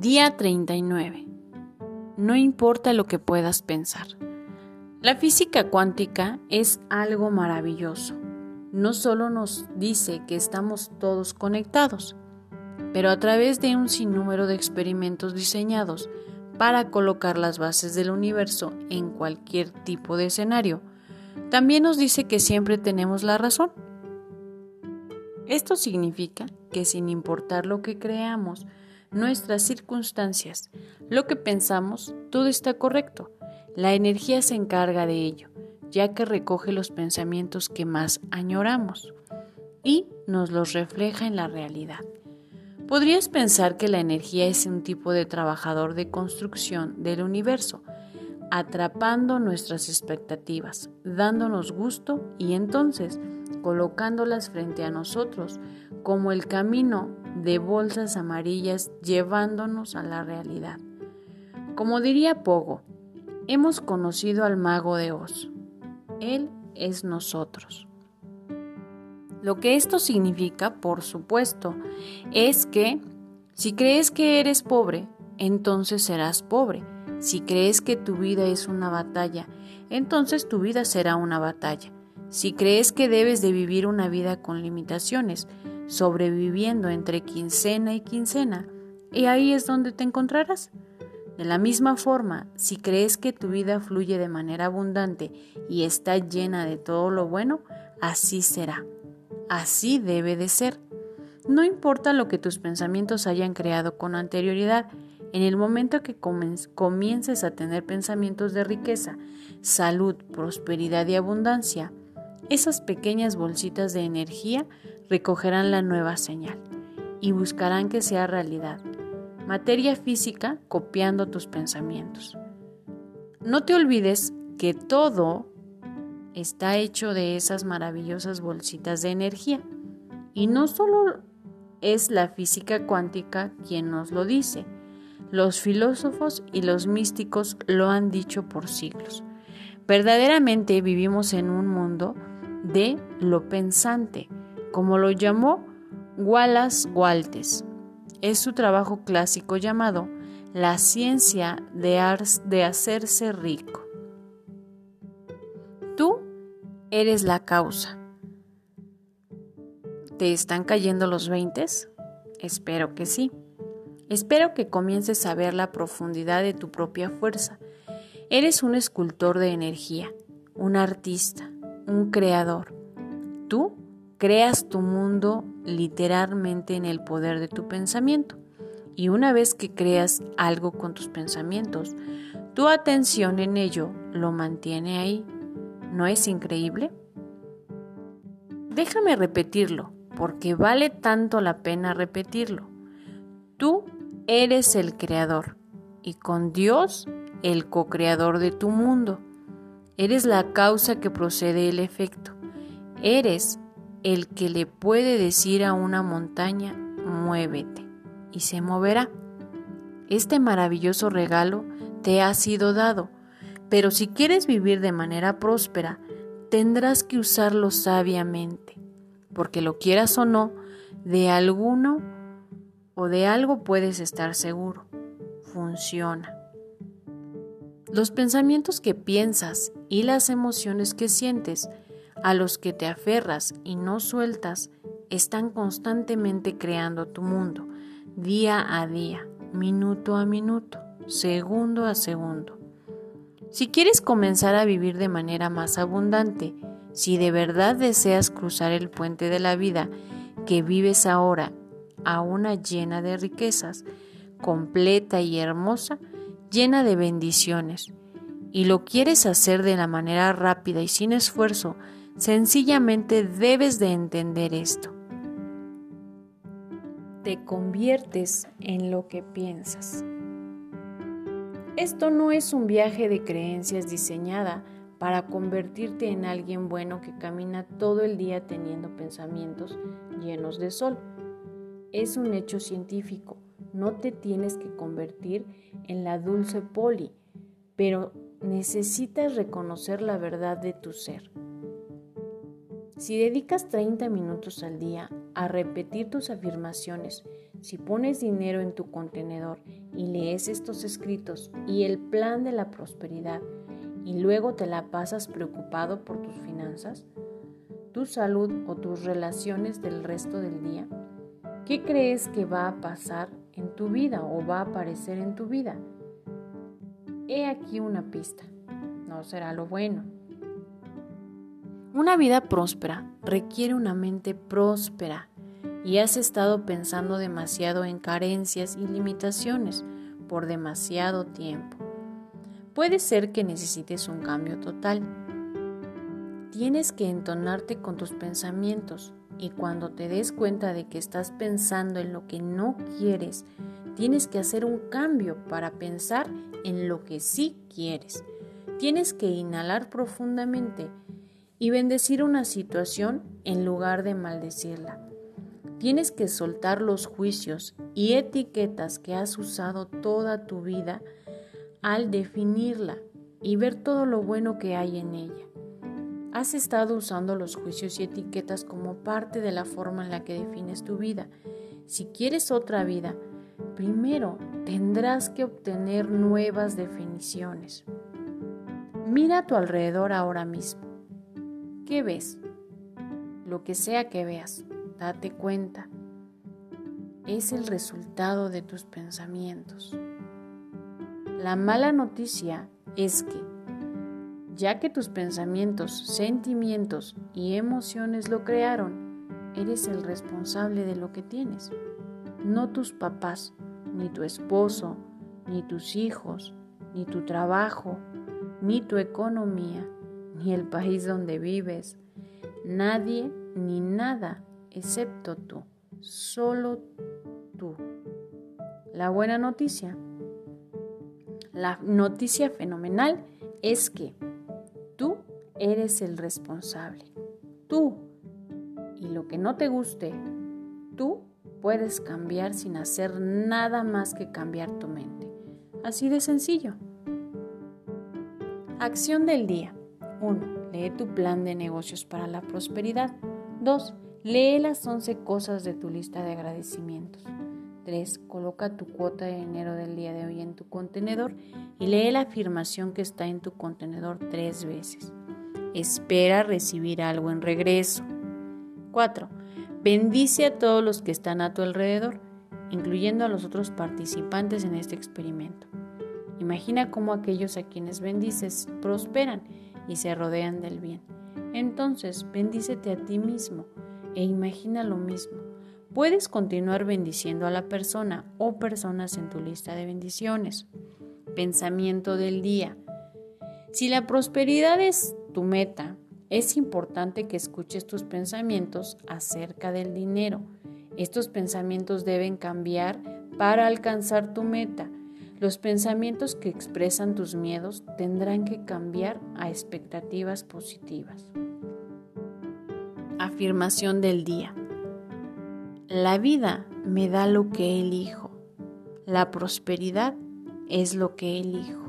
Día 39. No importa lo que puedas pensar. La física cuántica es algo maravilloso. No solo nos dice que estamos todos conectados, pero a través de un sinnúmero de experimentos diseñados para colocar las bases del universo en cualquier tipo de escenario, también nos dice que siempre tenemos la razón. Esto significa que sin importar lo que creamos, nuestras circunstancias, lo que pensamos, todo está correcto. La energía se encarga de ello, ya que recoge los pensamientos que más añoramos y nos los refleja en la realidad. Podrías pensar que la energía es un tipo de trabajador de construcción del universo, atrapando nuestras expectativas, dándonos gusto y entonces colocándolas frente a nosotros como el camino de bolsas amarillas llevándonos a la realidad. Como diría Pogo, hemos conocido al mago de Oz. Él es nosotros. Lo que esto significa, por supuesto, es que si crees que eres pobre, entonces serás pobre. Si crees que tu vida es una batalla, entonces tu vida será una batalla. Si crees que debes de vivir una vida con limitaciones, sobreviviendo entre quincena y quincena, y ahí es donde te encontrarás. De la misma forma, si crees que tu vida fluye de manera abundante y está llena de todo lo bueno, así será. Así debe de ser. No importa lo que tus pensamientos hayan creado con anterioridad, en el momento que comiences a tener pensamientos de riqueza, salud, prosperidad y abundancia, esas pequeñas bolsitas de energía recogerán la nueva señal y buscarán que sea realidad, materia física copiando tus pensamientos. No te olvides que todo está hecho de esas maravillosas bolsitas de energía. Y no solo es la física cuántica quien nos lo dice, los filósofos y los místicos lo han dicho por siglos. Verdaderamente vivimos en un mundo de lo pensante, como lo llamó Wallace Waltes. Es su trabajo clásico llamado La ciencia de, de hacerse rico. Tú eres la causa. ¿Te están cayendo los veintes? Espero que sí. Espero que comiences a ver la profundidad de tu propia fuerza. Eres un escultor de energía, un artista, un creador. Tú creas tu mundo literalmente en el poder de tu pensamiento. Y una vez que creas algo con tus pensamientos, tu atención en ello lo mantiene ahí. ¿No es increíble? Déjame repetirlo, porque vale tanto la pena repetirlo. Tú eres el creador y con Dios el co-creador de tu mundo. Eres la causa que procede el efecto. Eres el que le puede decir a una montaña, muévete, y se moverá. Este maravilloso regalo te ha sido dado, pero si quieres vivir de manera próspera, tendrás que usarlo sabiamente, porque lo quieras o no, de alguno o de algo puedes estar seguro. Funciona. Los pensamientos que piensas y las emociones que sientes, a los que te aferras y no sueltas, están constantemente creando tu mundo, día a día, minuto a minuto, segundo a segundo. Si quieres comenzar a vivir de manera más abundante, si de verdad deseas cruzar el puente de la vida que vives ahora a una llena de riquezas, completa y hermosa, llena de bendiciones, y lo quieres hacer de la manera rápida y sin esfuerzo, sencillamente debes de entender esto. Te conviertes en lo que piensas. Esto no es un viaje de creencias diseñada para convertirte en alguien bueno que camina todo el día teniendo pensamientos llenos de sol. Es un hecho científico no te tienes que convertir en la dulce poli, pero necesitas reconocer la verdad de tu ser. Si dedicas 30 minutos al día a repetir tus afirmaciones, si pones dinero en tu contenedor y lees estos escritos y el plan de la prosperidad y luego te la pasas preocupado por tus finanzas, tu salud o tus relaciones del resto del día, ¿qué crees que va a pasar en tu vida o va a aparecer en tu vida? He aquí una pista. No será lo bueno. Una vida próspera requiere una mente próspera y has estado pensando demasiado en carencias y limitaciones por demasiado tiempo. Puede ser que necesites un cambio total. Tienes que entonarte con tus pensamientos y cuando te des cuenta de que estás pensando en lo que no quieres, tienes que hacer un cambio para pensar en lo que sí quieres. Tienes que inhalar profundamente y bendecir una situación en lugar de maldecirla. Tienes que soltar los juicios y etiquetas que has usado toda tu vida al definirla y ver todo lo bueno que hay en ella. Has estado usando los juicios y etiquetas como parte de la forma en la que defines tu vida. Si quieres otra vida, primero tendrás que obtener nuevas definiciones. Mira a tu alrededor ahora mismo. ¿Qué ves? Lo que sea que veas, date cuenta. Es el resultado de tus pensamientos. La mala noticia es que, ya que tus pensamientos, sentimientos y emociones lo crearon, eres el responsable de lo que tienes, no tus papás, ni tu esposo, ni tus hijos, ni tu trabajo, ni tu economía, ni el país donde vives. Nadie ni nada excepto tú, solo tú. La buena noticia, la noticia fenomenal es que eres el responsable. Tú. Y lo que no te guste, tú puedes cambiar sin hacer nada más que cambiar tu mente. Así de sencillo. Acción del día. 1. Lee tu plan de negocios para la prosperidad. 2. Lee las 11 cosas de tu lista de agradecimientos. 3. Coloca tu cuota de dinero del día de hoy en tu contenedor y lee la afirmación que está en tu contenedor tres veces. Espera recibir algo en regreso. 4. Bendice a todos los que están a tu alrededor, incluyendo a los otros participantes en este experimento. Imagina cómo aquellos a quienes bendices prosperan y se rodean del bien. Entonces, bendícete a ti mismo e imagina lo mismo. Puedes continuar bendiciendo a la persona o personas en tu lista de bendiciones. Pensamiento del día. Si la prosperidad es tu meta, es importante que escuches tus pensamientos acerca del dinero. Estos pensamientos deben cambiar para alcanzar tu meta. Los pensamientos que expresan tus miedos tendrán que cambiar a expectativas positivas. Afirmación del día. La vida me da lo que elijo. La prosperidad es lo que elijo.